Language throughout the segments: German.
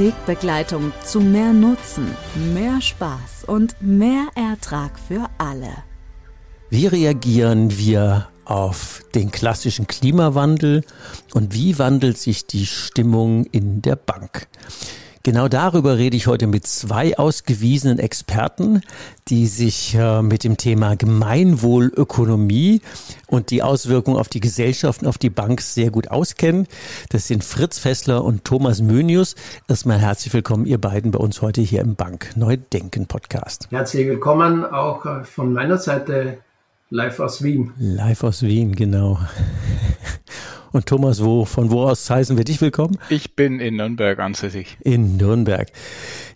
Wegbegleitung zu mehr Nutzen, mehr Spaß und mehr Ertrag für alle. Wie reagieren wir auf den klassischen Klimawandel und wie wandelt sich die Stimmung in der Bank? Genau darüber rede ich heute mit zwei ausgewiesenen Experten, die sich äh, mit dem Thema Gemeinwohlökonomie und die Auswirkungen auf die Gesellschaft und auf die Bank sehr gut auskennen. Das sind Fritz Fessler und Thomas Mönius. Erstmal herzlich willkommen, ihr beiden, bei uns heute hier im Bank Neudenken Podcast. Herzlich willkommen auch äh, von meiner Seite live aus Wien. Live aus Wien, genau. Und Thomas, wo, von wo aus heißen wir dich willkommen? Ich bin in Nürnberg ansässig. In Nürnberg.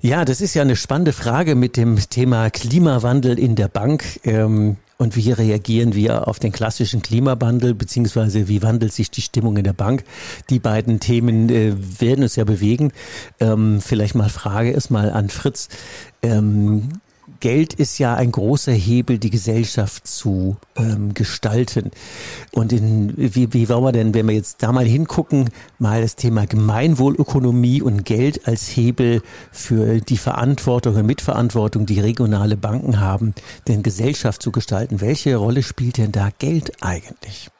Ja, das ist ja eine spannende Frage mit dem Thema Klimawandel in der Bank. Ähm, und wie reagieren wir auf den klassischen Klimawandel, beziehungsweise wie wandelt sich die Stimmung in der Bank? Die beiden Themen äh, werden uns ja bewegen. Ähm, vielleicht mal Frage erstmal an Fritz. Ähm, Geld ist ja ein großer Hebel, die Gesellschaft zu ähm, gestalten. Und in, wie, wie wollen wir denn, wenn wir jetzt da mal hingucken, mal das Thema Gemeinwohlökonomie und Geld als Hebel für die Verantwortung und Mitverantwortung, die regionale Banken haben, denn Gesellschaft zu gestalten. Welche Rolle spielt denn da Geld eigentlich?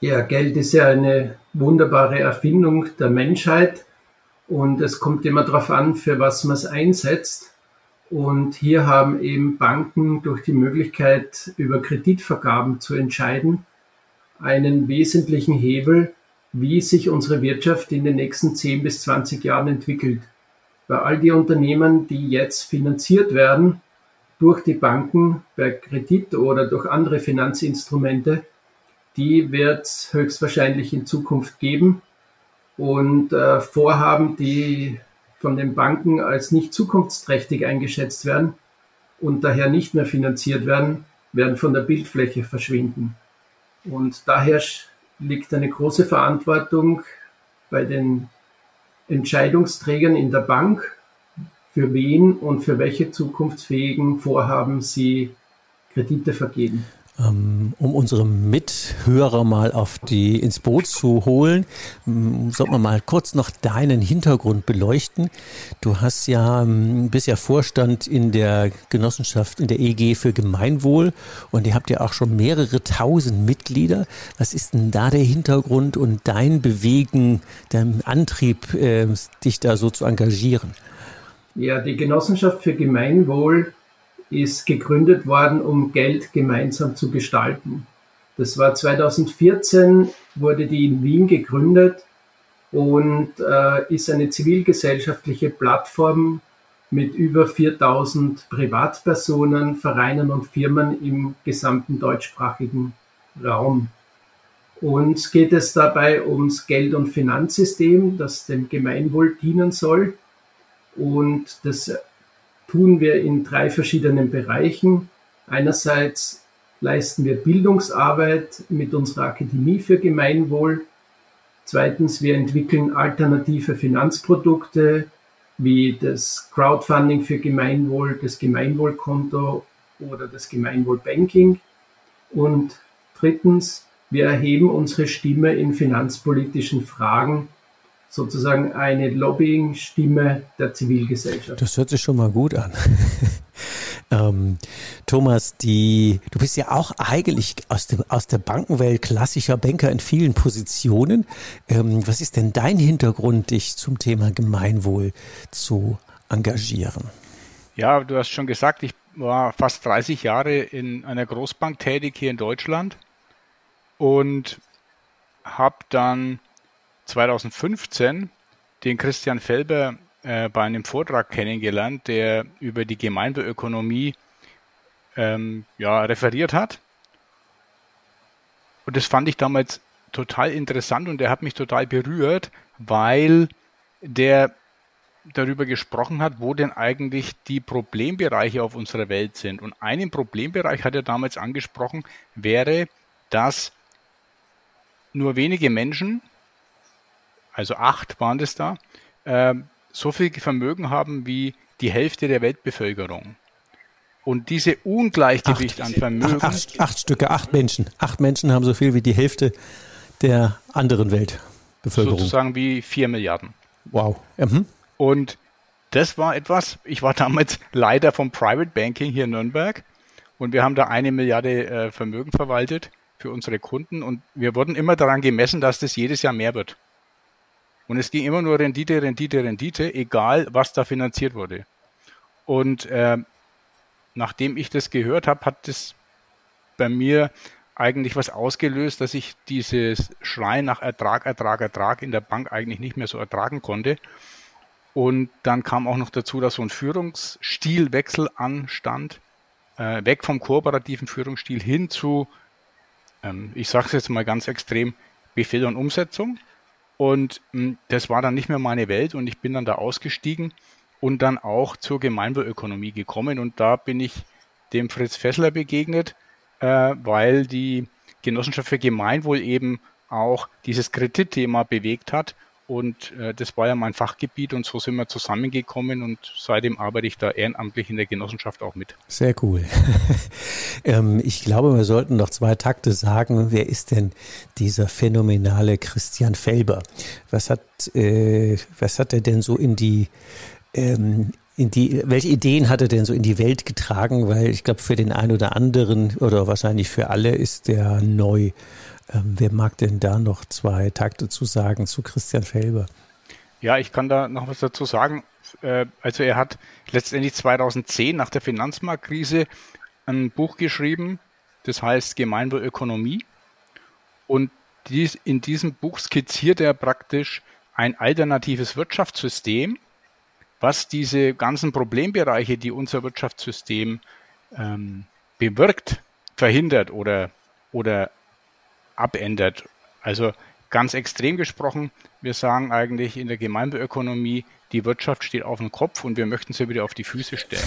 Ja, Geld ist ja eine wunderbare Erfindung der Menschheit und es kommt immer darauf an, für was man es einsetzt. Und hier haben eben Banken durch die Möglichkeit, über Kreditvergaben zu entscheiden, einen wesentlichen Hebel, wie sich unsere Wirtschaft in den nächsten 10 bis 20 Jahren entwickelt. Bei all die Unternehmen, die jetzt finanziert werden durch die Banken per Kredit oder durch andere Finanzinstrumente, die wird es höchstwahrscheinlich in Zukunft geben. Und äh, Vorhaben, die von den Banken als nicht zukunftsträchtig eingeschätzt werden und daher nicht mehr finanziert werden, werden von der Bildfläche verschwinden. Und daher liegt eine große Verantwortung bei den Entscheidungsträgern in der Bank, für wen und für welche zukunftsfähigen Vorhaben sie Kredite vergeben. Ähm, um unsere Mithörer mal auf die ins Boot zu holen, sollten wir mal kurz noch deinen Hintergrund beleuchten. Du hast ja ähm, bist ja Vorstand in der Genossenschaft in der EG für Gemeinwohl und ihr habt ja auch schon mehrere tausend Mitglieder. Was ist denn da der Hintergrund und dein Bewegen, dein Antrieb, dich da so zu engagieren? Ja, die Genossenschaft für Gemeinwohl ist gegründet worden, um Geld gemeinsam zu gestalten. Das war 2014, wurde die in Wien gegründet und äh, ist eine zivilgesellschaftliche Plattform mit über 4000 Privatpersonen, Vereinen und Firmen im gesamten deutschsprachigen Raum. Uns geht es dabei ums Geld- und Finanzsystem, das dem Gemeinwohl dienen soll. Und das tun wir in drei verschiedenen Bereichen. Einerseits leisten wir Bildungsarbeit mit unserer Akademie für Gemeinwohl. Zweitens, wir entwickeln alternative Finanzprodukte wie das Crowdfunding für Gemeinwohl, das Gemeinwohlkonto oder das Gemeinwohlbanking. Und drittens, wir erheben unsere Stimme in finanzpolitischen Fragen sozusagen eine Lobbying-Stimme der Zivilgesellschaft. Das hört sich schon mal gut an. ähm, Thomas, die, du bist ja auch eigentlich aus, dem, aus der Bankenwelt klassischer Banker in vielen Positionen. Ähm, was ist denn dein Hintergrund, dich zum Thema Gemeinwohl zu engagieren? Ja, du hast schon gesagt, ich war fast 30 Jahre in einer Großbank tätig hier in Deutschland und habe dann 2015 den Christian Felber äh, bei einem Vortrag kennengelernt, der über die Gemeindeökonomie ähm, ja, referiert hat. Und das fand ich damals total interessant und der hat mich total berührt, weil der darüber gesprochen hat, wo denn eigentlich die Problembereiche auf unserer Welt sind. Und einen Problembereich hat er damals angesprochen, wäre, dass nur wenige Menschen, also acht waren es da, äh, so viel Vermögen haben wie die Hälfte der Weltbevölkerung. Und diese Ungleichgewicht acht, an Vermögen. Acht, acht, Stücke, acht Menschen. Acht Menschen haben so viel wie die Hälfte der anderen Weltbevölkerung. Sozusagen wie vier Milliarden. Wow. Mhm. Und das war etwas, ich war damals Leiter vom Private Banking hier in Nürnberg und wir haben da eine Milliarde äh, Vermögen verwaltet für unsere Kunden und wir wurden immer daran gemessen, dass das jedes Jahr mehr wird. Und es ging immer nur Rendite, Rendite, Rendite, egal was da finanziert wurde. Und äh, nachdem ich das gehört habe, hat das bei mir eigentlich was ausgelöst, dass ich dieses Schreien nach Ertrag, Ertrag, Ertrag in der Bank eigentlich nicht mehr so ertragen konnte. Und dann kam auch noch dazu, dass so ein Führungsstilwechsel anstand, äh, weg vom kooperativen Führungsstil hin zu, ähm, ich sage es jetzt mal ganz extrem, Befehl und Umsetzung. Und mh, hm, das war dann nicht mehr meine Welt und ich bin dann da ausgestiegen und dann auch zur Gemeinwohlökonomie gekommen. Und da bin ich dem Fritz Fessler begegnet, äh, weil die Genossenschaft für Gemeinwohl eben auch dieses Kreditthema bewegt hat. Und äh, das war ja mein Fachgebiet und so sind wir zusammengekommen und seitdem arbeite ich da ehrenamtlich in der Genossenschaft auch mit. Sehr cool. ähm, ich glaube, wir sollten noch zwei Takte sagen. Wer ist denn dieser phänomenale Christian Felber? Was hat, äh, was hat er denn so in die ähm, in die, welche Ideen hat er denn so in die Welt getragen? Weil ich glaube, für den einen oder anderen oder wahrscheinlich für alle ist der neu. Ähm, wer mag denn da noch zwei Takte zu sagen zu Christian Felber? Ja, ich kann da noch was dazu sagen. Äh, also er hat letztendlich 2010 nach der Finanzmarktkrise ein Buch geschrieben, das heißt Gemeinwohlökonomie. Und dies, in diesem Buch skizziert er praktisch ein alternatives Wirtschaftssystem, was diese ganzen Problembereiche, die unser Wirtschaftssystem ähm, bewirkt, verhindert oder, oder abändert. Also ganz extrem gesprochen, wir sagen eigentlich in der Gemeindeökonomie, die Wirtschaft steht auf dem Kopf und wir möchten sie wieder auf die Füße stellen.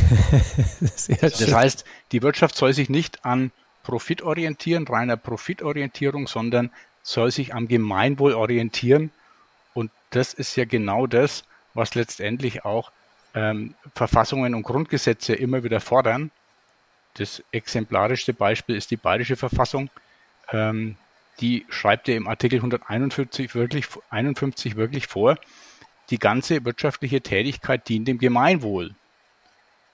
das heißt, die Wirtschaft soll sich nicht an Profit orientieren, reiner Profitorientierung, sondern soll sich am Gemeinwohl orientieren. Und das ist ja genau das, was letztendlich auch ähm, Verfassungen und Grundgesetze immer wieder fordern. Das exemplarischste Beispiel ist die Bayerische Verfassung. Ähm, die schreibt er im Artikel 151 wirklich, 51 wirklich vor, die ganze wirtschaftliche Tätigkeit dient dem Gemeinwohl.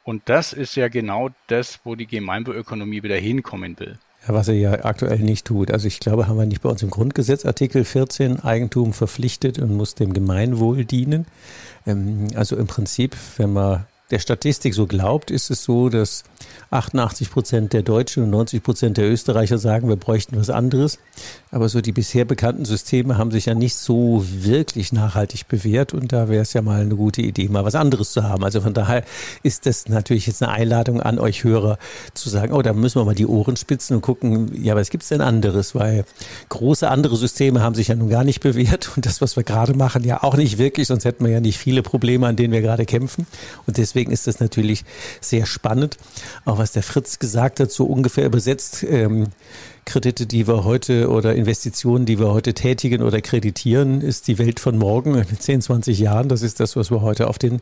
Und das ist ja genau das, wo die Gemeinwohlökonomie wieder hinkommen will. Ja, was er ja aktuell nicht tut. Also ich glaube, haben wir nicht bei uns im Grundgesetz Artikel 14 Eigentum verpflichtet und muss dem Gemeinwohl dienen. Ähm, also im Prinzip, wenn man der Statistik so glaubt, ist es so, dass 88 Prozent der Deutschen und 90 Prozent der Österreicher sagen, wir bräuchten was anderes. Aber so die bisher bekannten Systeme haben sich ja nicht so wirklich nachhaltig bewährt und da wäre es ja mal eine gute Idee, mal was anderes zu haben. Also von daher ist das natürlich jetzt eine Einladung an euch Hörer zu sagen, oh, da müssen wir mal die Ohren spitzen und gucken, ja, was gibt's denn anderes? Weil große andere Systeme haben sich ja nun gar nicht bewährt und das, was wir gerade machen, ja auch nicht wirklich, sonst hätten wir ja nicht viele Probleme, an denen wir gerade kämpfen. Und deswegen ist das natürlich sehr spannend. Auch was der Fritz gesagt hat, so ungefähr übersetzt, ähm, Kredite, die wir heute oder Investitionen, die wir heute tätigen oder kreditieren, ist die Welt von morgen in 10, 20 Jahren. Das ist das, was wir heute auf den,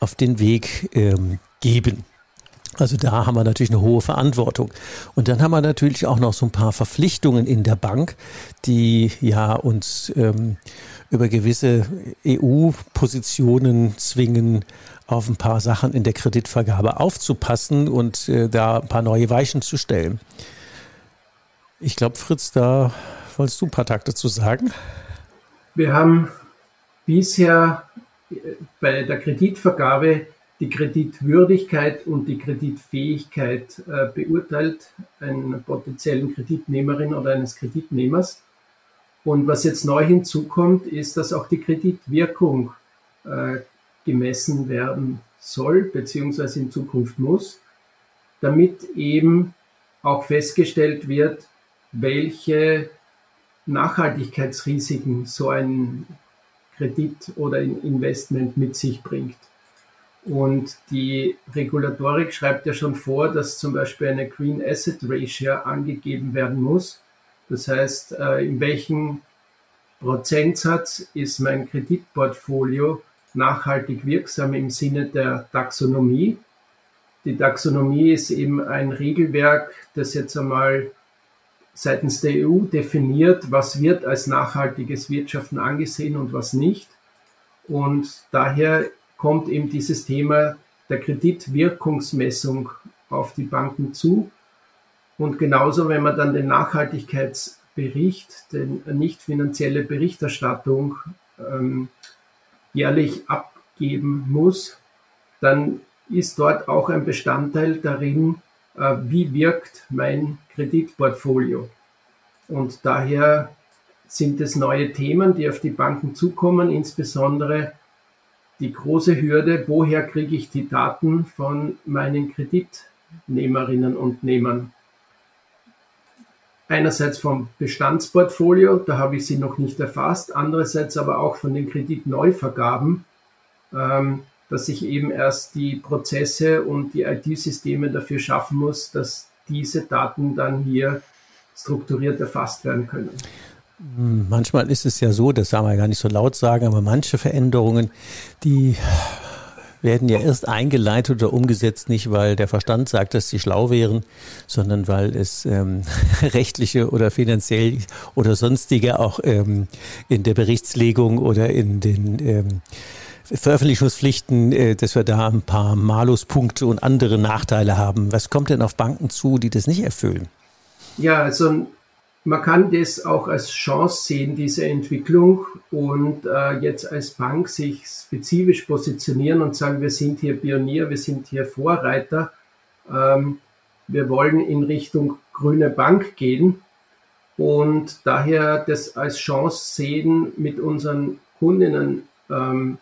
auf den Weg ähm, geben. Also da haben wir natürlich eine hohe Verantwortung. Und dann haben wir natürlich auch noch so ein paar Verpflichtungen in der Bank, die ja uns ähm, über gewisse EU-Positionen zwingen, auf ein paar Sachen in der Kreditvergabe aufzupassen und äh, da ein paar neue Weichen zu stellen. Ich glaube, Fritz, da wolltest du ein paar Takte zu sagen. Wir haben bisher bei der Kreditvergabe die Kreditwürdigkeit und die Kreditfähigkeit äh, beurteilt, einer potenziellen Kreditnehmerin oder eines Kreditnehmers. Und was jetzt neu hinzukommt, ist, dass auch die Kreditwirkung äh, gemessen werden soll, beziehungsweise in Zukunft muss, damit eben auch festgestellt wird, welche Nachhaltigkeitsrisiken so ein Kredit oder ein Investment mit sich bringt. Und die Regulatorik schreibt ja schon vor, dass zum Beispiel eine Green Asset Ratio angegeben werden muss. Das heißt, äh, in welchem Prozentsatz ist mein Kreditportfolio nachhaltig wirksam im Sinne der Taxonomie. Die Taxonomie ist eben ein Regelwerk, das jetzt einmal seitens der EU definiert, was wird als nachhaltiges Wirtschaften angesehen und was nicht. Und daher kommt eben dieses Thema der Kreditwirkungsmessung auf die Banken zu. Und genauso, wenn man dann den Nachhaltigkeitsbericht, den nicht finanzielle Berichterstattung ähm, jährlich abgeben muss, dann ist dort auch ein Bestandteil darin, äh, wie wirkt mein Kreditportfolio. Und daher sind es neue Themen, die auf die Banken zukommen, insbesondere die große Hürde, woher kriege ich die Daten von meinen Kreditnehmerinnen und Nehmern. Einerseits vom Bestandsportfolio, da habe ich sie noch nicht erfasst, andererseits aber auch von den Kreditneuvergaben, ähm, dass ich eben erst die Prozesse und die IT-Systeme dafür schaffen muss, dass diese Daten dann hier strukturiert erfasst werden können. Hm, manchmal ist es ja so, das sagen wir gar nicht so laut sagen, aber manche Veränderungen, die werden ja erst eingeleitet oder umgesetzt, nicht weil der Verstand sagt, dass sie schlau wären, sondern weil es ähm, rechtliche oder finanziell oder sonstige auch ähm, in der Berichtslegung oder in den ähm, Veröffentlichungspflichten, äh, dass wir da ein paar Maluspunkte und andere Nachteile haben. Was kommt denn auf Banken zu, die das nicht erfüllen? Ja, also man kann das auch als Chance sehen, diese Entwicklung und äh, jetzt als Bank sich spezifisch positionieren und sagen, wir sind hier Pionier, wir sind hier Vorreiter, ähm, wir wollen in Richtung grüne Bank gehen und daher das als Chance sehen, mit unseren Kundinnen ähm,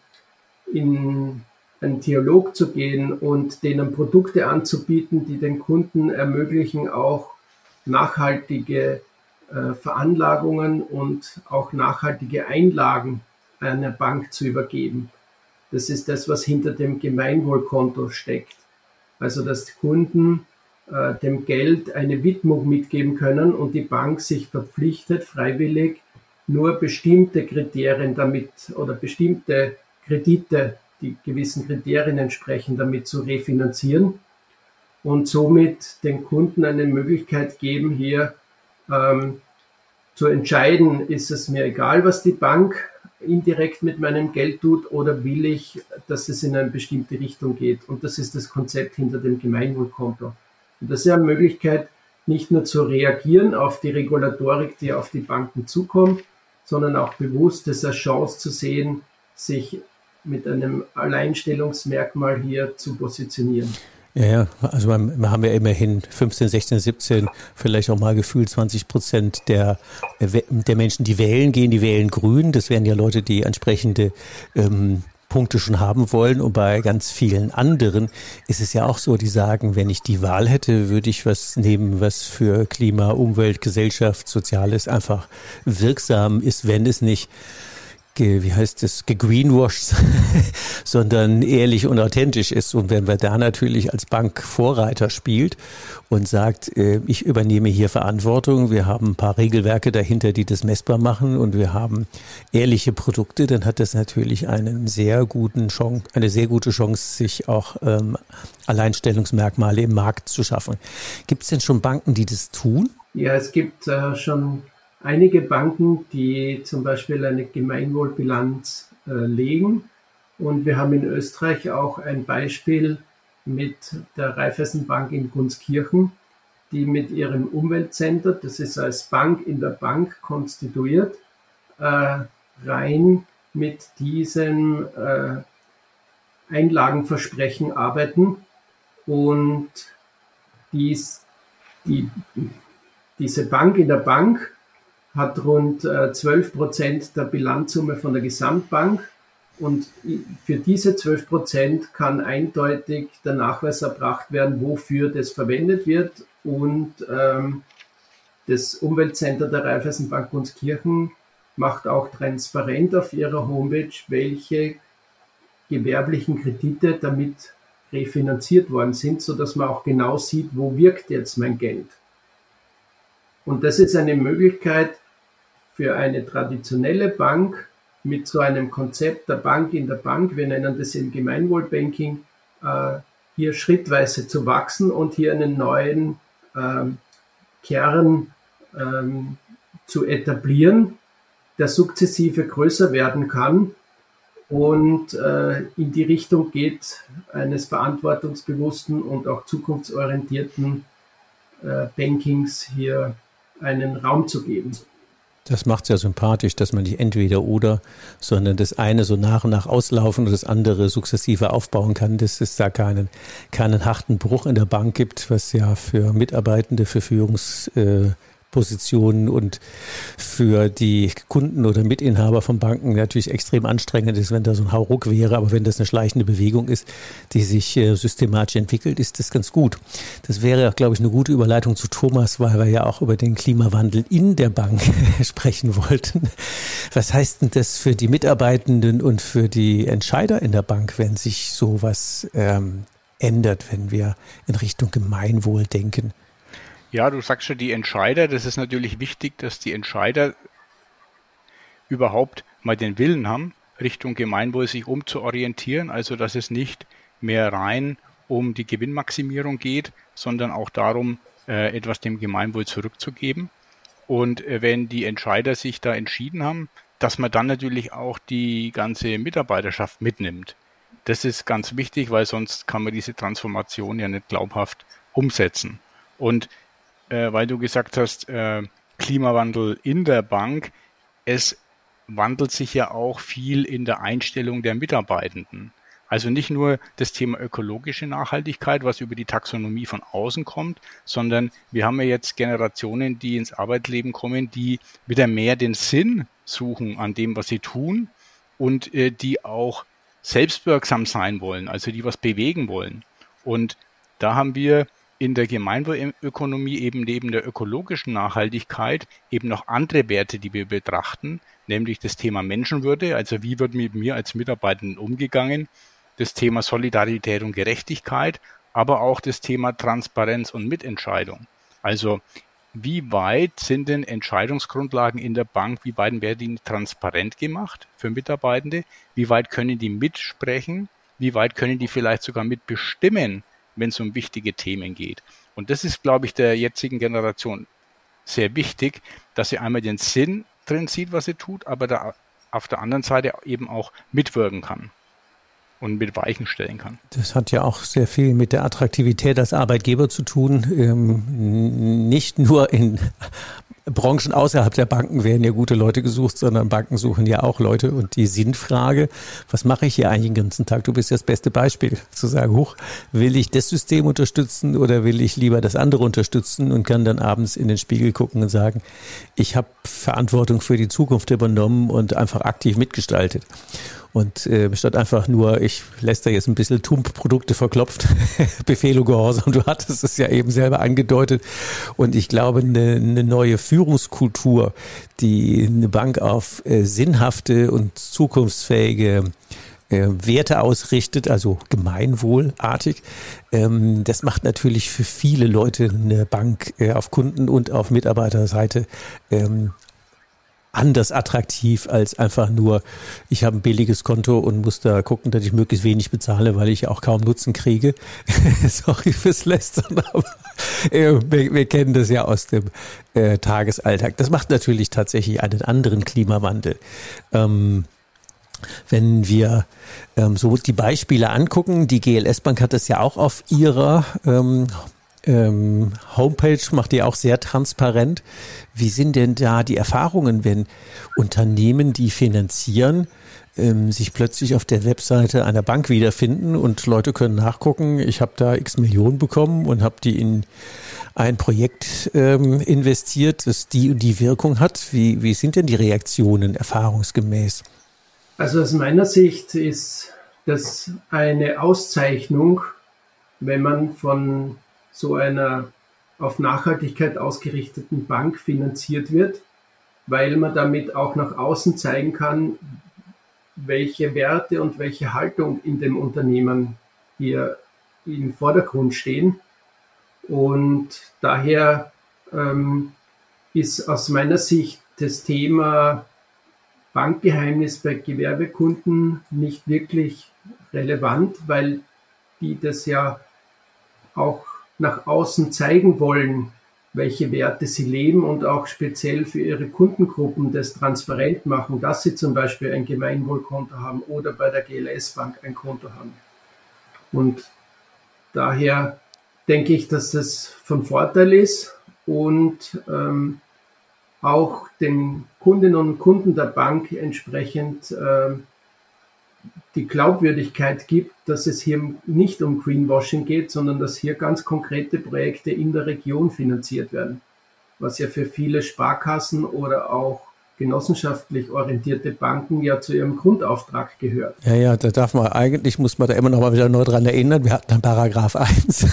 in einen Dialog zu gehen und denen Produkte anzubieten, die den Kunden ermöglichen, auch nachhaltige äh, Veranlagungen und auch nachhaltige Einlagen einer Bank zu übergeben. Das ist das, was hinter dem Gemeinwohlkonto steckt. Also dass Kunden äh, dem Geld eine Widmung mitgeben können und die Bank sich verpflichtet, freiwillig nur bestimmte Kriterien damit oder bestimmte Kredite, die gewissen Kriterien entsprechen, damit zu refinanzieren und somit den Kunden eine Möglichkeit geben, hier ähm, zu entscheiden, ist es mir egal, was die Bank indirekt mit meinem Geld tut oder will ich, dass es in eine bestimmte Richtung geht. Und das ist das Konzept hinter dem Gemeinwohlkonto. Und das ist ja eine Möglichkeit, nicht nur zu reagieren auf die Regulatorik, die auf die Banken zukommt, sondern auch bewusst es als Chance zu sehen, sich mit einem Alleinstellungsmerkmal hier zu positionieren. Ja, also wir haben ja immerhin 15, 16, 17, vielleicht auch mal gefühlt 20 Prozent der, der Menschen, die wählen, gehen, die wählen grün. Das wären ja Leute, die entsprechende ähm, Punkte schon haben wollen. Und bei ganz vielen anderen ist es ja auch so, die sagen, wenn ich die Wahl hätte, würde ich was nehmen, was für Klima, Umwelt, Gesellschaft, Soziales einfach wirksam ist, wenn es nicht ge, wie heißt es, gegreenwashed, sondern ehrlich und authentisch ist. Und wenn wir da natürlich als Bank Vorreiter spielt und sagt, äh, ich übernehme hier Verantwortung, wir haben ein paar Regelwerke dahinter, die das messbar machen und wir haben ehrliche Produkte, dann hat das natürlich einen sehr guten Chance, eine sehr gute Chance, sich auch ähm, Alleinstellungsmerkmale im Markt zu schaffen. Gibt es denn schon Banken, die das tun? Ja, es gibt äh, schon einige Banken, die zum Beispiel eine Gemeinwohlbilanz äh, legen. Und wir haben in Österreich auch ein Beispiel mit der Raiffeisenbank in Gunskirchen, die mit ihrem Umweltcenter, das ist als Bank in der Bank konstituiert, äh, rein mit diesem äh, Einlagenversprechen arbeiten und dies, die, diese Bank in der Bank hat rund 12 äh, Prozent der Bilanzsumme von der Gesamtbank und für diese 12 Prozent kann eindeutig der Nachweis erbracht werden, wofür das verwendet wird. Und ähm, das Umweltcenter der Raiffeisenbank Gunskirchen macht auch transparent auf ihrer Homepage, welche gewerblichen Kredite damit refinanziert worden sind, so dass man auch genau sieht, wo wirkt jetzt mein Geld. Und das ist eine Möglichkeit für eine traditionelle Bank, mit so einem Konzept der Bank in der Bank, wir nennen das im Gemeinwohlbanking, äh, hier schrittweise zu wachsen und hier einen neuen ähm, Kern ähm, zu etablieren, der sukzessive größer werden kann und äh, in die Richtung geht eines verantwortungsbewussten und auch zukunftsorientierten äh, Bankings hier einen Raum zu geben. Das macht es ja sympathisch, dass man nicht entweder oder, sondern das eine so nach und nach auslaufen und das andere sukzessive aufbauen kann, dass es da keinen, keinen harten Bruch in der Bank gibt, was ja für Mitarbeitende, für Führungs, äh, Positionen und für die Kunden oder Mitinhaber von Banken natürlich extrem anstrengend ist, wenn da so ein Hauruck wäre. Aber wenn das eine schleichende Bewegung ist, die sich äh, systematisch entwickelt, ist das ganz gut. Das wäre, glaube ich, eine gute Überleitung zu Thomas, weil wir ja auch über den Klimawandel in der Bank sprechen wollten. Was heißt denn das für die Mitarbeitenden und für die Entscheider in der Bank, wenn sich sowas ähm, ändert, wenn wir in Richtung Gemeinwohl denken? Ja, du sagst schon die Entscheider. Das ist natürlich wichtig, dass die Entscheider überhaupt mal den Willen haben, Richtung Gemeinwohl sich umzuorientieren. Also, dass es nicht mehr rein um die Gewinnmaximierung geht, sondern auch darum, äh, etwas dem Gemeinwohl zurückzugeben. Und äh, wenn die Entscheider sich da entschieden haben, dass man dann natürlich auch die ganze Mitarbeiterschaft mitnimmt. Das ist ganz wichtig, weil sonst kann man diese Transformation ja nicht glaubhaft umsetzen. Und äh, weil du gesagt hast, äh, Klimawandel in der Bank. Es wandelt sich ja auch viel in der Einstellung der Mitarbeitenden. Also nicht nur das Thema ökologische Nachhaltigkeit, was über die Taxonomie von außen kommt, sondern wir haben ja jetzt Generationen, die ins Arbeitsleben kommen, die wieder mehr den Sinn suchen an dem, was sie tun und äh, die auch selbstwirksam sein wollen, also die was bewegen wollen. Und da haben wir in der Gemeinwohlökonomie eben neben der ökologischen Nachhaltigkeit eben noch andere Werte, die wir betrachten, nämlich das Thema Menschenwürde, also wie wird mit mir als Mitarbeitenden umgegangen, das Thema Solidarität und Gerechtigkeit, aber auch das Thema Transparenz und Mitentscheidung. Also wie weit sind denn Entscheidungsgrundlagen in der Bank, wie weit werden die transparent gemacht für Mitarbeitende, wie weit können die mitsprechen, wie weit können die vielleicht sogar mitbestimmen, wenn es um wichtige Themen geht. Und das ist, glaube ich, der jetzigen Generation sehr wichtig, dass sie einmal den Sinn drin sieht, was sie tut, aber da auf der anderen Seite eben auch mitwirken kann und mit Weichen stellen kann. Das hat ja auch sehr viel mit der Attraktivität als Arbeitgeber zu tun. Ähm, nicht nur in Branchen außerhalb der Banken werden ja gute Leute gesucht, sondern Banken suchen ja auch Leute. Und die Sinnfrage, was mache ich hier eigentlich den ganzen Tag? Du bist ja das beste Beispiel, zu sagen, hoch, will ich das System unterstützen oder will ich lieber das andere unterstützen und kann dann abends in den Spiegel gucken und sagen, ich habe Verantwortung für die Zukunft übernommen und einfach aktiv mitgestaltet. Und äh, statt einfach nur, ich lässt da jetzt ein bisschen Tump-Produkte verklopft, Befehl und Gehorsam, du hattest es ja eben selber angedeutet. Und ich glaube, eine, eine neue Führungskultur, die eine Bank auf äh, sinnhafte und zukunftsfähige äh, Werte ausrichtet, also gemeinwohlartig. Ähm, das macht natürlich für viele Leute eine Bank äh, auf Kunden- und auf Mitarbeiterseite ähm, anders attraktiv als einfach nur, ich habe ein billiges Konto und muss da gucken, dass ich möglichst wenig bezahle, weil ich auch kaum Nutzen kriege. Sorry fürs Lästern, aber äh, wir, wir, kennen das ja aus dem äh, Tagesalltag. Das macht natürlich tatsächlich einen anderen Klimawandel. Ähm, wenn wir ähm, so die Beispiele angucken, die GLS Bank hat das ja auch auf ihrer ähm, ähm, Homepage macht ihr auch sehr transparent. Wie sind denn da die Erfahrungen, wenn Unternehmen, die finanzieren, ähm, sich plötzlich auf der Webseite einer Bank wiederfinden und Leute können nachgucken, ich habe da x Millionen bekommen und habe die in ein Projekt ähm, investiert, das die und die Wirkung hat. Wie, wie sind denn die Reaktionen erfahrungsgemäß? Also aus meiner Sicht ist das eine Auszeichnung, wenn man von so einer auf Nachhaltigkeit ausgerichteten Bank finanziert wird, weil man damit auch nach außen zeigen kann, welche Werte und welche Haltung in dem Unternehmen hier im Vordergrund stehen. Und daher ähm, ist aus meiner Sicht das Thema Bankgeheimnis bei Gewerbekunden nicht wirklich relevant, weil die das ja auch nach außen zeigen wollen, welche Werte sie leben und auch speziell für ihre Kundengruppen das transparent machen, dass sie zum Beispiel ein Gemeinwohlkonto haben oder bei der GLS Bank ein Konto haben. Und daher denke ich, dass das von Vorteil ist und ähm, auch den Kundinnen und Kunden der Bank entsprechend äh, die Glaubwürdigkeit gibt, dass es hier nicht um Greenwashing geht, sondern dass hier ganz konkrete Projekte in der Region finanziert werden, was ja für viele Sparkassen oder auch genossenschaftlich orientierte Banken ja zu ihrem Grundauftrag gehört. Ja, ja, da darf man eigentlich, muss man da immer noch mal wieder neu dran erinnern, wir hatten dann Paragraph 1,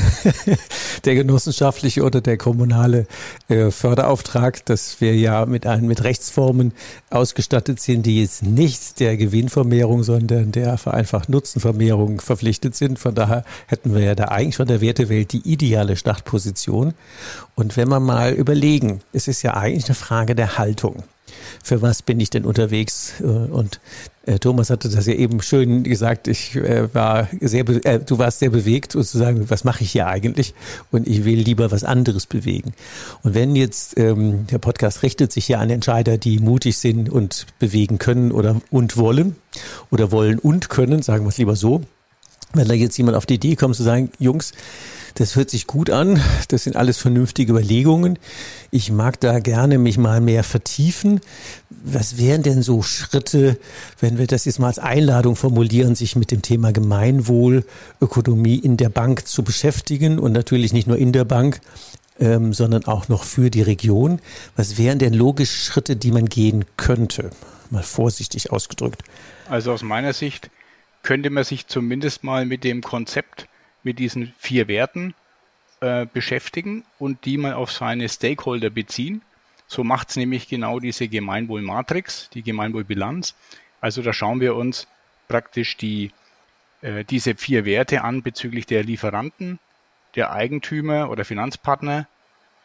der genossenschaftliche oder der kommunale äh, Förderauftrag, dass wir ja mit einem, mit Rechtsformen ausgestattet sind, die jetzt nicht der Gewinnvermehrung, sondern der vereinfacht Nutzenvermehrung verpflichtet sind. Von daher hätten wir ja da eigentlich von der Wertewelt die ideale Startposition. Und wenn wir mal überlegen, es ist ja eigentlich eine Frage der Haltung für was bin ich denn unterwegs? Äh, und äh, Thomas hatte das ja eben schön gesagt. Ich äh, war sehr, du warst sehr bewegt und zu sagen, was mache ich hier eigentlich? Und ich will lieber was anderes bewegen. Und wenn jetzt ähm, der Podcast richtet sich ja an Entscheider, die mutig sind und bewegen können oder und wollen oder wollen und können, sagen wir es lieber so. Wenn da jetzt jemand auf die Idee kommt zu sagen, Jungs, das hört sich gut an. Das sind alles vernünftige Überlegungen. Ich mag da gerne mich mal mehr vertiefen. Was wären denn so Schritte, wenn wir das jetzt mal als Einladung formulieren, sich mit dem Thema Gemeinwohl, Ökonomie in der Bank zu beschäftigen und natürlich nicht nur in der Bank, ähm, sondern auch noch für die Region. Was wären denn logische Schritte, die man gehen könnte? Mal vorsichtig ausgedrückt. Also aus meiner Sicht könnte man sich zumindest mal mit dem Konzept mit diesen vier Werten äh, beschäftigen und die mal auf seine Stakeholder beziehen. So macht es nämlich genau diese Gemeinwohlmatrix, die Gemeinwohlbilanz. Also da schauen wir uns praktisch die, äh, diese vier Werte an bezüglich der Lieferanten, der Eigentümer oder Finanzpartner,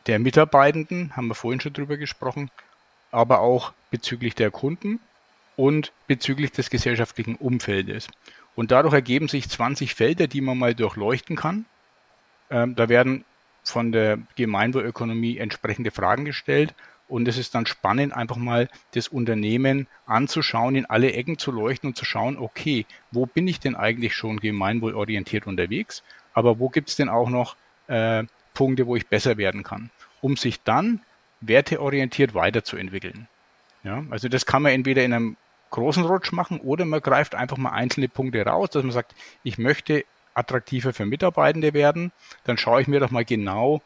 der Mitarbeitenden, haben wir vorhin schon drüber gesprochen, aber auch bezüglich der Kunden und bezüglich des gesellschaftlichen Umfeldes. Und dadurch ergeben sich 20 Felder, die man mal durchleuchten kann. Ähm, da werden von der Gemeinwohlökonomie entsprechende Fragen gestellt. Und es ist dann spannend, einfach mal das Unternehmen anzuschauen, in alle Ecken zu leuchten und zu schauen, okay, wo bin ich denn eigentlich schon gemeinwohlorientiert unterwegs? Aber wo gibt es denn auch noch äh, Punkte, wo ich besser werden kann, um sich dann werteorientiert weiterzuentwickeln? Ja, also das kann man entweder in einem großen Rutsch machen oder man greift einfach mal einzelne Punkte raus, dass man sagt, ich möchte attraktiver für Mitarbeitende werden, dann schaue ich mir doch mal genau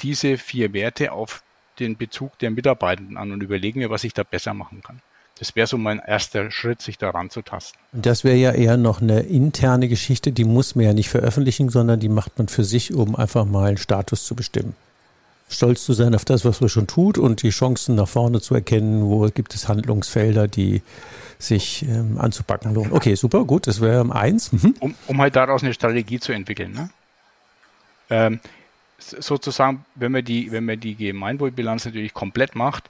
diese vier Werte auf den Bezug der Mitarbeitenden an und überlege mir, was ich da besser machen kann. Das wäre so mein erster Schritt, sich daran zu tasten. Das wäre ja eher noch eine interne Geschichte, die muss man ja nicht veröffentlichen, sondern die macht man für sich, um einfach mal einen Status zu bestimmen stolz zu sein auf das, was man schon tut und die Chancen nach vorne zu erkennen, wo gibt es Handlungsfelder, die sich ähm, anzupacken lohnen. Okay, super, gut, das wäre eins. Mhm. Um, um halt daraus eine Strategie zu entwickeln. Ne? Ähm, sozusagen, wenn man die, wenn man die Gemeinwohlbilanz natürlich komplett macht,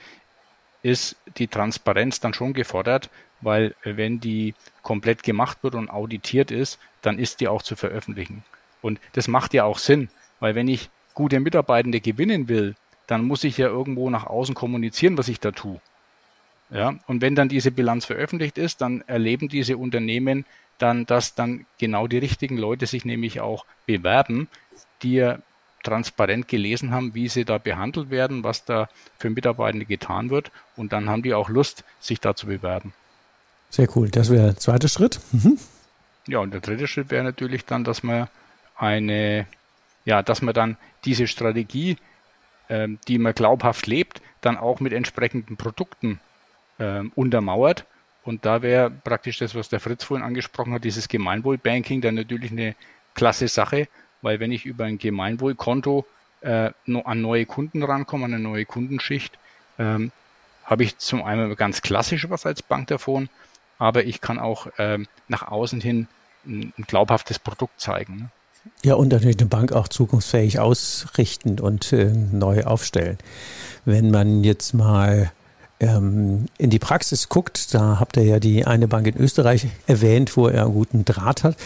ist die Transparenz dann schon gefordert, weil äh, wenn die komplett gemacht wird und auditiert ist, dann ist die auch zu veröffentlichen. Und das macht ja auch Sinn, weil wenn ich gute Mitarbeitende gewinnen will, dann muss ich ja irgendwo nach außen kommunizieren, was ich da tue. Ja, und wenn dann diese Bilanz veröffentlicht ist, dann erleben diese Unternehmen dann, dass dann genau die richtigen Leute sich nämlich auch bewerben, die ja transparent gelesen haben, wie sie da behandelt werden, was da für Mitarbeitende getan wird. Und dann haben die auch Lust, sich da zu bewerben. Sehr cool. Das wäre der zweite Schritt. Mhm. Ja, und der dritte Schritt wäre natürlich dann, dass man eine, ja, dass man dann diese Strategie, ähm, die man glaubhaft lebt, dann auch mit entsprechenden Produkten ähm, untermauert. Und da wäre praktisch das, was der Fritz vorhin angesprochen hat, dieses Gemeinwohlbanking dann natürlich eine klasse Sache, weil wenn ich über ein Gemeinwohlkonto äh, an neue Kunden rankomme, an eine neue Kundenschicht, ähm, habe ich zum einen ganz klassisch was als Bank davon, aber ich kann auch ähm, nach außen hin ein, ein glaubhaftes Produkt zeigen. Ne? Ja, und natürlich eine Bank auch zukunftsfähig ausrichten und äh, neu aufstellen. Wenn man jetzt mal ähm, in die Praxis guckt, da habt ihr ja die eine Bank in Österreich erwähnt, wo er einen guten Draht hat.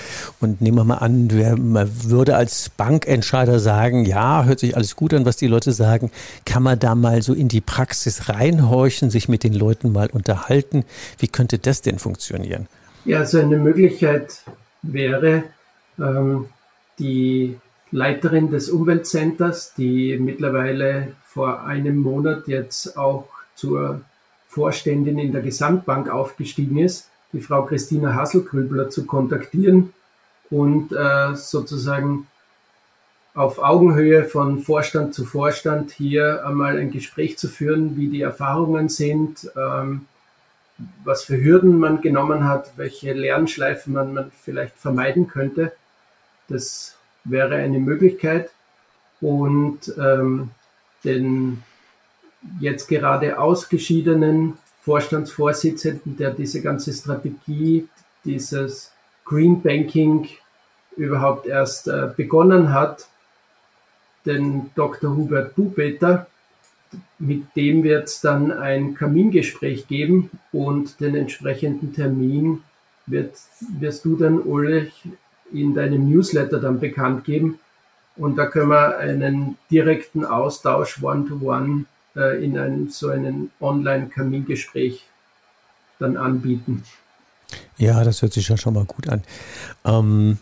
Und nehmen wir mal an, man würde als Bankentscheider sagen, ja, hört sich alles gut an, was die Leute sagen. Kann man da mal so in die Praxis reinhorchen, sich mit den Leuten mal unterhalten? Wie könnte das denn funktionieren? Ja, so eine Möglichkeit wäre, ähm, die Leiterin des Umweltcenters, die mittlerweile vor einem Monat jetzt auch zur Vorständin in der Gesamtbank aufgestiegen ist, die Frau Christina Hasselgrübler zu kontaktieren und äh, sozusagen auf Augenhöhe von Vorstand zu Vorstand hier einmal ein Gespräch zu führen, wie die Erfahrungen sind, ähm, was für Hürden man genommen hat, welche Lernschleifen man, man vielleicht vermeiden könnte. Das wäre eine Möglichkeit. Und ähm, den jetzt gerade ausgeschiedenen Vorstandsvorsitzenden, der diese ganze Strategie, dieses Green Banking überhaupt erst äh, begonnen hat, den Dr. Hubert Bubeter. Mit dem wird es dann ein Kamingespräch geben und den entsprechenden Termin wird, wirst du dann, Ulrich, in deinem Newsletter dann bekannt geben. Und da können wir einen direkten Austausch One-to-One äh, in einem, so einem Online-Kamingespräch dann anbieten. Ja, das hört sich ja schon mal gut an. Ähm,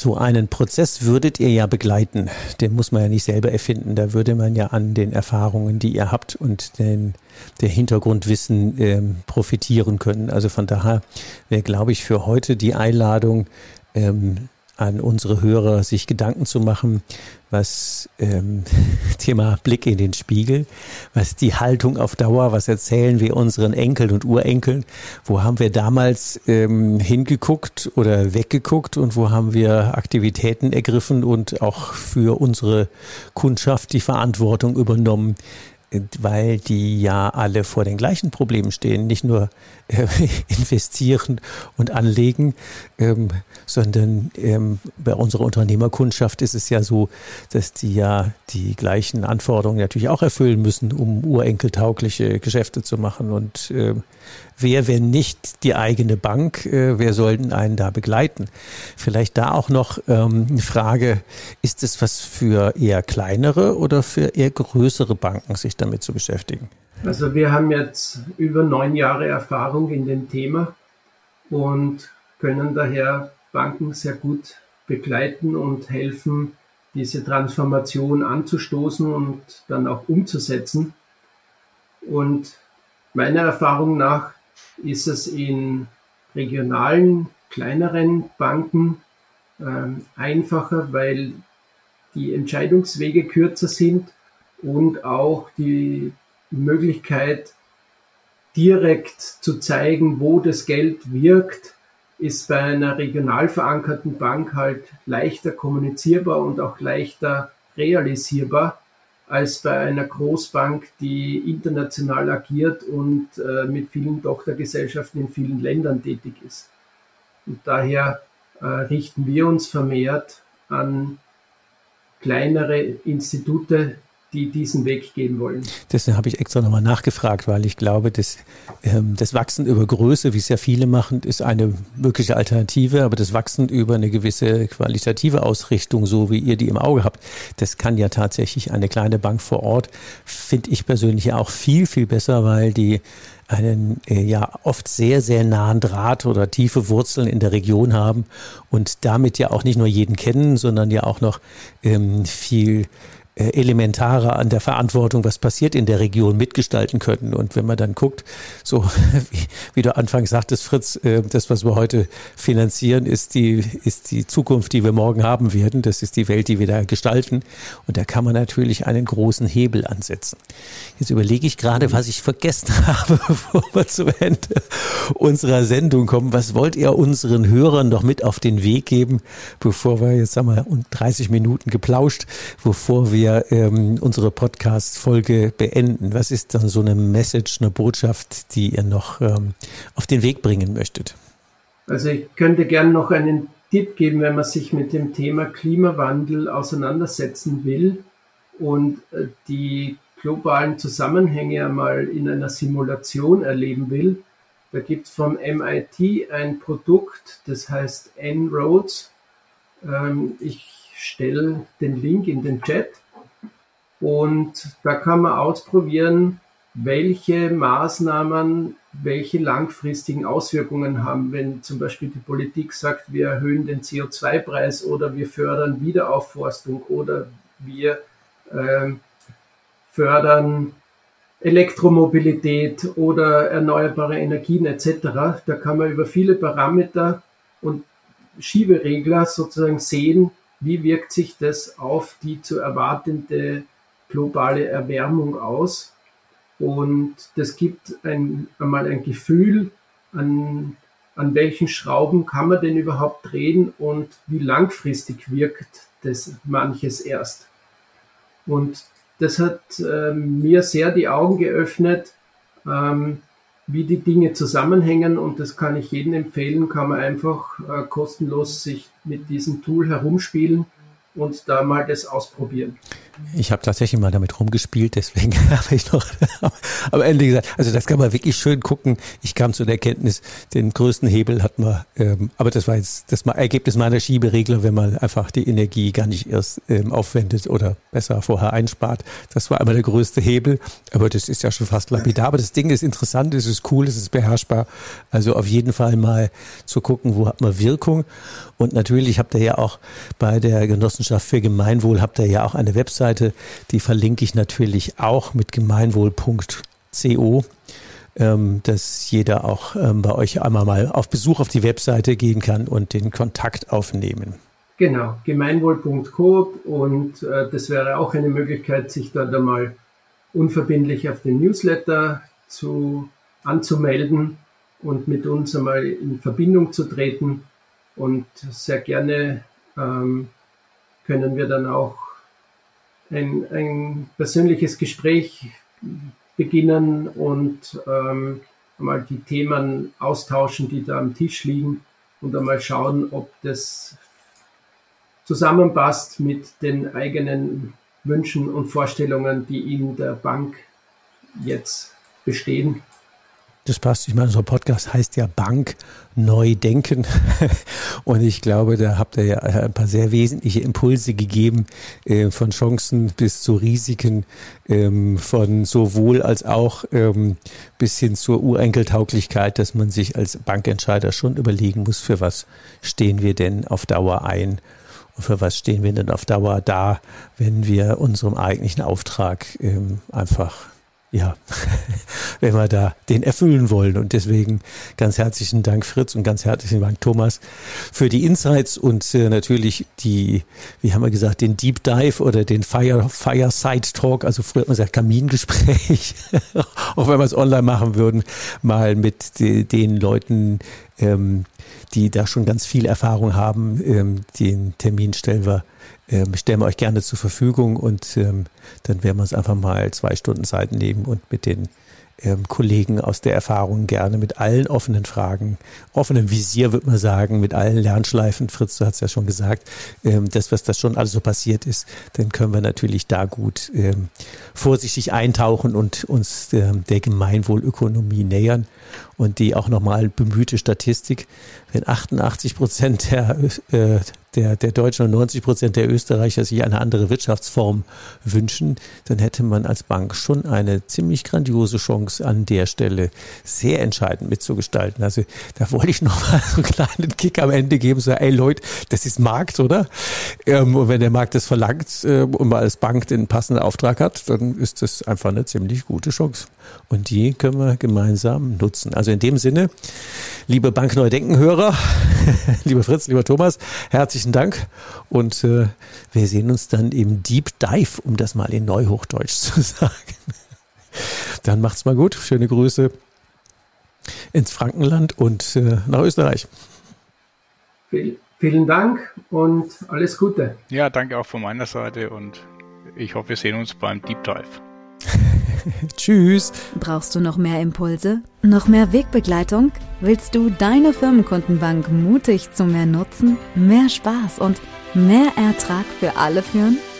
so einen Prozess würdet ihr ja begleiten. Den muss man ja nicht selber erfinden. Da würde man ja an den Erfahrungen, die ihr habt und den, der Hintergrundwissen ähm, profitieren können. Also von daher wäre, glaube ich, für heute die Einladung, ähm, an unsere Hörer, sich Gedanken zu machen, was ähm, Thema Blick in den Spiegel, was die Haltung auf Dauer, was erzählen wir unseren Enkeln und Urenkeln, wo haben wir damals ähm, hingeguckt oder weggeguckt und wo haben wir Aktivitäten ergriffen und auch für unsere Kundschaft die Verantwortung übernommen, weil die ja alle vor den gleichen Problemen stehen, nicht nur äh, investieren und anlegen, ähm, sondern ähm, bei unserer Unternehmerkundschaft ist es ja so, dass die ja die gleichen Anforderungen natürlich auch erfüllen müssen, um urenkeltaugliche Geschäfte zu machen und äh, wer, wenn nicht die eigene Bank, äh, wer sollten einen da begleiten? Vielleicht da auch noch ähm, eine Frage, ist es was für eher kleinere oder für eher größere Banken, sich damit zu beschäftigen? Also wir haben jetzt über neun Jahre Erfahrung in dem Thema und können daher Banken sehr gut begleiten und helfen, diese Transformation anzustoßen und dann auch umzusetzen. Und meiner Erfahrung nach ist es in regionalen, kleineren Banken ähm, einfacher, weil die Entscheidungswege kürzer sind und auch die Möglichkeit, direkt zu zeigen, wo das Geld wirkt, ist bei einer regional verankerten Bank halt leichter kommunizierbar und auch leichter realisierbar als bei einer Großbank, die international agiert und äh, mit vielen Tochtergesellschaften in vielen Ländern tätig ist. Und daher äh, richten wir uns vermehrt an kleinere Institute, die diesen Weg gehen wollen. Deswegen habe ich extra nochmal nachgefragt, weil ich glaube, dass ähm, das Wachsen über Größe, wie es ja viele machen, ist eine mögliche Alternative, aber das Wachsen über eine gewisse qualitative Ausrichtung, so wie ihr die im Auge habt, das kann ja tatsächlich eine kleine Bank vor Ort, finde ich persönlich auch viel, viel besser, weil die einen äh, ja oft sehr, sehr nahen Draht oder tiefe Wurzeln in der Region haben und damit ja auch nicht nur jeden kennen, sondern ja auch noch ähm, viel äh, elementarer an der Verantwortung, was passiert in der Region, mitgestalten können. Und wenn man dann guckt, so wie, wie du anfangs sagtest, Fritz, äh, das, was wir heute finanzieren, ist die, ist die Zukunft, die wir morgen haben werden. Das ist die Welt, die wir da gestalten. Und da kann man natürlich einen großen Hebel ansetzen. Jetzt überlege ich gerade, was ich vergessen habe, bevor wir zum Ende unserer Sendung kommen. Was wollt ihr unseren Hörern noch mit auf den Weg geben, bevor wir jetzt, sagen wir, 30 Minuten geplauscht, bevor wir ähm, unsere Podcast-Folge beenden? Was ist dann so eine Message, eine Botschaft, die ihr noch ähm, auf den Weg bringen möchtet? Also ich könnte gerne noch einen Tipp geben, wenn man sich mit dem Thema Klimawandel auseinandersetzen will und äh, die globalen Zusammenhänge einmal in einer Simulation erleben will. Da gibt es vom MIT ein Produkt, das heißt N-Roads. Ähm, ich stelle den Link in den Chat und da kann man ausprobieren, welche Maßnahmen welche langfristigen Auswirkungen haben, wenn zum Beispiel die Politik sagt, wir erhöhen den CO2-Preis oder wir fördern Wiederaufforstung oder wir äh, fördern Elektromobilität oder erneuerbare Energien etc. Da kann man über viele Parameter und Schieberegler sozusagen sehen, wie wirkt sich das auf die zu erwartende globale Erwärmung aus. Und das gibt ein, einmal ein Gefühl, an, an welchen Schrauben kann man denn überhaupt drehen und wie langfristig wirkt das manches erst. Und das hat äh, mir sehr die Augen geöffnet, ähm, wie die Dinge zusammenhängen und das kann ich jedem empfehlen, kann man einfach äh, kostenlos sich mit diesem Tool herumspielen und da mal das ausprobieren. Ich habe tatsächlich mal damit rumgespielt, deswegen habe ich noch am Ende gesagt, also das kann man wirklich schön gucken. Ich kam zu der Erkenntnis, den größten Hebel hat man, ähm, aber das war jetzt das Ergebnis meiner Schieberegler, wenn man einfach die Energie gar nicht erst ähm, aufwendet oder besser vorher einspart. Das war einmal der größte Hebel, aber das ist ja schon fast lapidar. Aber das Ding ist interessant, es ist cool, es ist beherrschbar. Also auf jeden Fall mal zu gucken, wo hat man Wirkung. Und natürlich habt ihr ja auch bei der Genossenschaft für Gemeinwohl, habt ihr ja auch eine Webseite, die verlinke ich natürlich auch mit gemeinwohl.co, ähm, dass jeder auch ähm, bei euch einmal mal auf Besuch auf die Webseite gehen kann und den Kontakt aufnehmen. Genau, gemeinwohl.co und äh, das wäre auch eine Möglichkeit, sich dort einmal unverbindlich auf den Newsletter zu, anzumelden und mit uns einmal in Verbindung zu treten und sehr gerne ähm, können wir dann auch ein, ein persönliches Gespräch beginnen und ähm, einmal die Themen austauschen, die da am Tisch liegen und einmal schauen, ob das zusammenpasst mit den eigenen Wünschen und Vorstellungen, die in der Bank jetzt bestehen. Das passt. Ich meine, unser Podcast heißt ja Bank neu denken. Und ich glaube, da habt ihr ja ein paar sehr wesentliche Impulse gegeben, äh, von Chancen bis zu Risiken, ähm, von sowohl als auch ähm, bis hin zur Urenkeltauglichkeit, dass man sich als Bankentscheider schon überlegen muss, für was stehen wir denn auf Dauer ein und für was stehen wir denn auf Dauer da, wenn wir unserem eigentlichen Auftrag ähm, einfach ja, wenn wir da den erfüllen wollen. Und deswegen ganz herzlichen Dank, Fritz, und ganz herzlichen Dank, Thomas, für die Insights und äh, natürlich die, wie haben wir gesagt, den Deep Dive oder den Fire, Fireside Talk, also früher hat man gesagt Kamingespräch, auch wenn wir es online machen würden, mal mit de, den Leuten, ähm, die da schon ganz viel Erfahrung haben. Ähm, den Termin stellen wir ähm, stellen wir euch gerne zur Verfügung und ähm, dann werden wir uns einfach mal zwei Stunden Zeit nehmen und mit den ähm, Kollegen aus der Erfahrung gerne mit allen offenen Fragen, offenem Visier, würde man sagen, mit allen Lernschleifen, Fritz, du hast ja schon gesagt, ähm, das, was da schon alles so passiert ist, dann können wir natürlich da gut ähm, vorsichtig eintauchen und uns ähm, der Gemeinwohlökonomie nähern. und die auch nochmal bemühte Statistik, wenn 88 Prozent der, äh, der, der Deutschen und 90 Prozent der Österreicher sich eine andere Wirtschaftsform wünschen, dann hätte man als Bank schon eine ziemlich grandiose Chance an der Stelle sehr entscheidend mitzugestalten. Also da wollte ich nochmal so einen kleinen Kick am Ende geben, so, ey Leute, das ist Markt, oder? Ähm, und wenn der Markt das verlangt äh, und man als Bank den passenden Auftrag hat, dann ist das einfach eine ziemlich gute Chance. Und die können wir gemeinsam nutzen. Also in dem Sinne, liebe Bank Neudenken-Hörer, lieber Fritz, lieber Thomas, herzlichen Dank. Und äh, wir sehen uns dann im Deep Dive, um das mal in Neuhochdeutsch zu sagen. Dann macht's mal gut. Schöne Grüße ins Frankenland und äh, nach Österreich. Vielen Dank und alles Gute. Ja, danke auch von meiner Seite und ich hoffe, wir sehen uns beim Deep Dive. Tschüss. Brauchst du noch mehr Impulse? Noch mehr Wegbegleitung? Willst du deine Firmenkundenbank mutig zu mehr Nutzen, mehr Spaß und mehr Ertrag für alle führen?